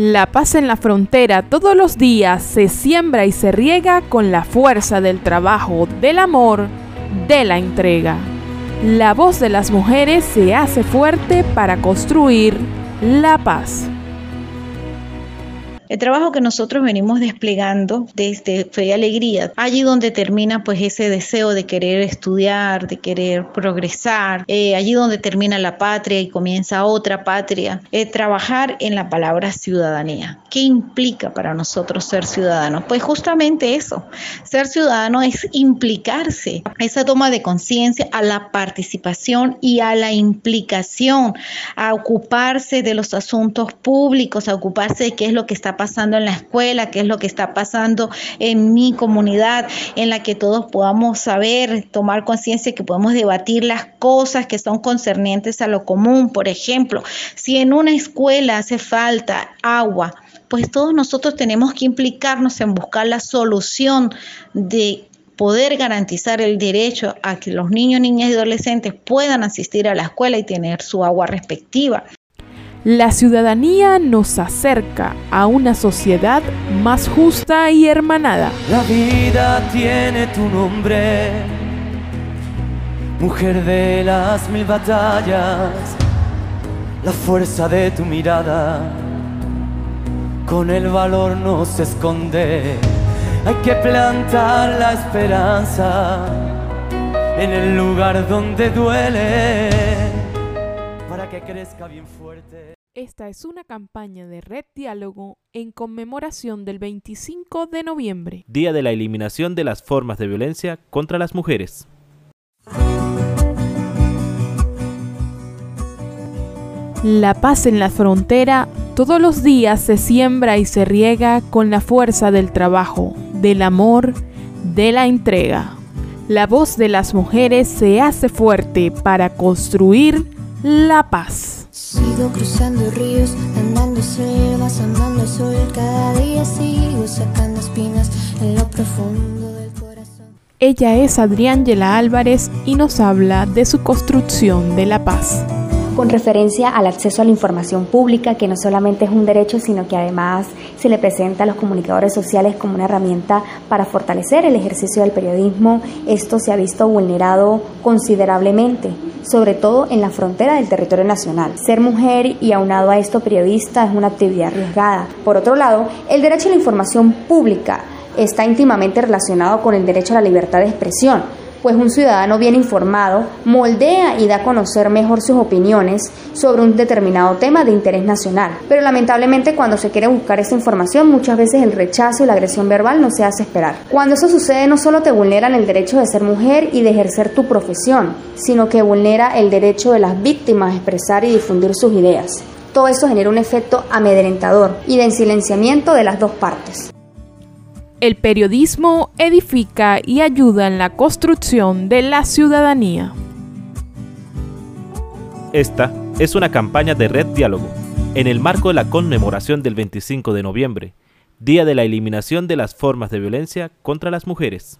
La paz en la frontera todos los días se siembra y se riega con la fuerza del trabajo, del amor, de la entrega. La voz de las mujeres se hace fuerte para construir la paz. El trabajo que nosotros venimos desplegando desde Fe y Alegría, allí donde termina pues ese deseo de querer estudiar, de querer progresar, eh, allí donde termina la patria y comienza otra patria, eh, trabajar en la palabra ciudadanía. ¿Qué implica para nosotros ser ciudadanos? Pues justamente eso, ser ciudadano es implicarse, esa toma de conciencia a la participación y a la implicación, a ocuparse de los asuntos públicos, a ocuparse de qué es lo que está pasando en la escuela, qué es lo que está pasando en mi comunidad, en la que todos podamos saber, tomar conciencia que podemos debatir las cosas que son concernientes a lo común. Por ejemplo, si en una escuela hace falta agua, pues todos nosotros tenemos que implicarnos en buscar la solución de poder garantizar el derecho a que los niños, niñas y adolescentes puedan asistir a la escuela y tener su agua respectiva. La ciudadanía nos acerca a una sociedad más justa y hermanada. La vida tiene tu nombre, mujer de las mil batallas, la fuerza de tu mirada, con el valor no se esconde. Hay que plantar la esperanza en el lugar donde duele para que crezca bien fuerte. Esta es una campaña de Red Diálogo en conmemoración del 25 de noviembre, Día de la Eliminación de las Formas de Violencia contra las Mujeres. La paz en la frontera todos los días se siembra y se riega con la fuerza del trabajo, del amor, de la entrega. La voz de las mujeres se hace fuerte para construir la paz. Sigo cruzando ríos, andando selvas, amando el sol. Cada día sigo sacando espinas en lo profundo del corazón. Ella es Adriángela Álvarez y nos habla de su construcción de la paz con referencia al acceso a la información pública, que no solamente es un derecho, sino que además se le presenta a los comunicadores sociales como una herramienta para fortalecer el ejercicio del periodismo. Esto se ha visto vulnerado considerablemente, sobre todo en la frontera del territorio nacional. Ser mujer y aunado a esto periodista es una actividad arriesgada. Por otro lado, el derecho a la información pública está íntimamente relacionado con el derecho a la libertad de expresión pues un ciudadano bien informado moldea y da a conocer mejor sus opiniones sobre un determinado tema de interés nacional. Pero lamentablemente cuando se quiere buscar esa información muchas veces el rechazo y la agresión verbal no se hace esperar. Cuando eso sucede no solo te vulneran el derecho de ser mujer y de ejercer tu profesión, sino que vulnera el derecho de las víctimas a expresar y difundir sus ideas. Todo eso genera un efecto amedrentador y de ensilenciamiento de las dos partes. El periodismo edifica y ayuda en la construcción de la ciudadanía. Esta es una campaña de Red Diálogo, en el marco de la conmemoración del 25 de noviembre, Día de la Eliminación de las Formas de Violencia contra las Mujeres.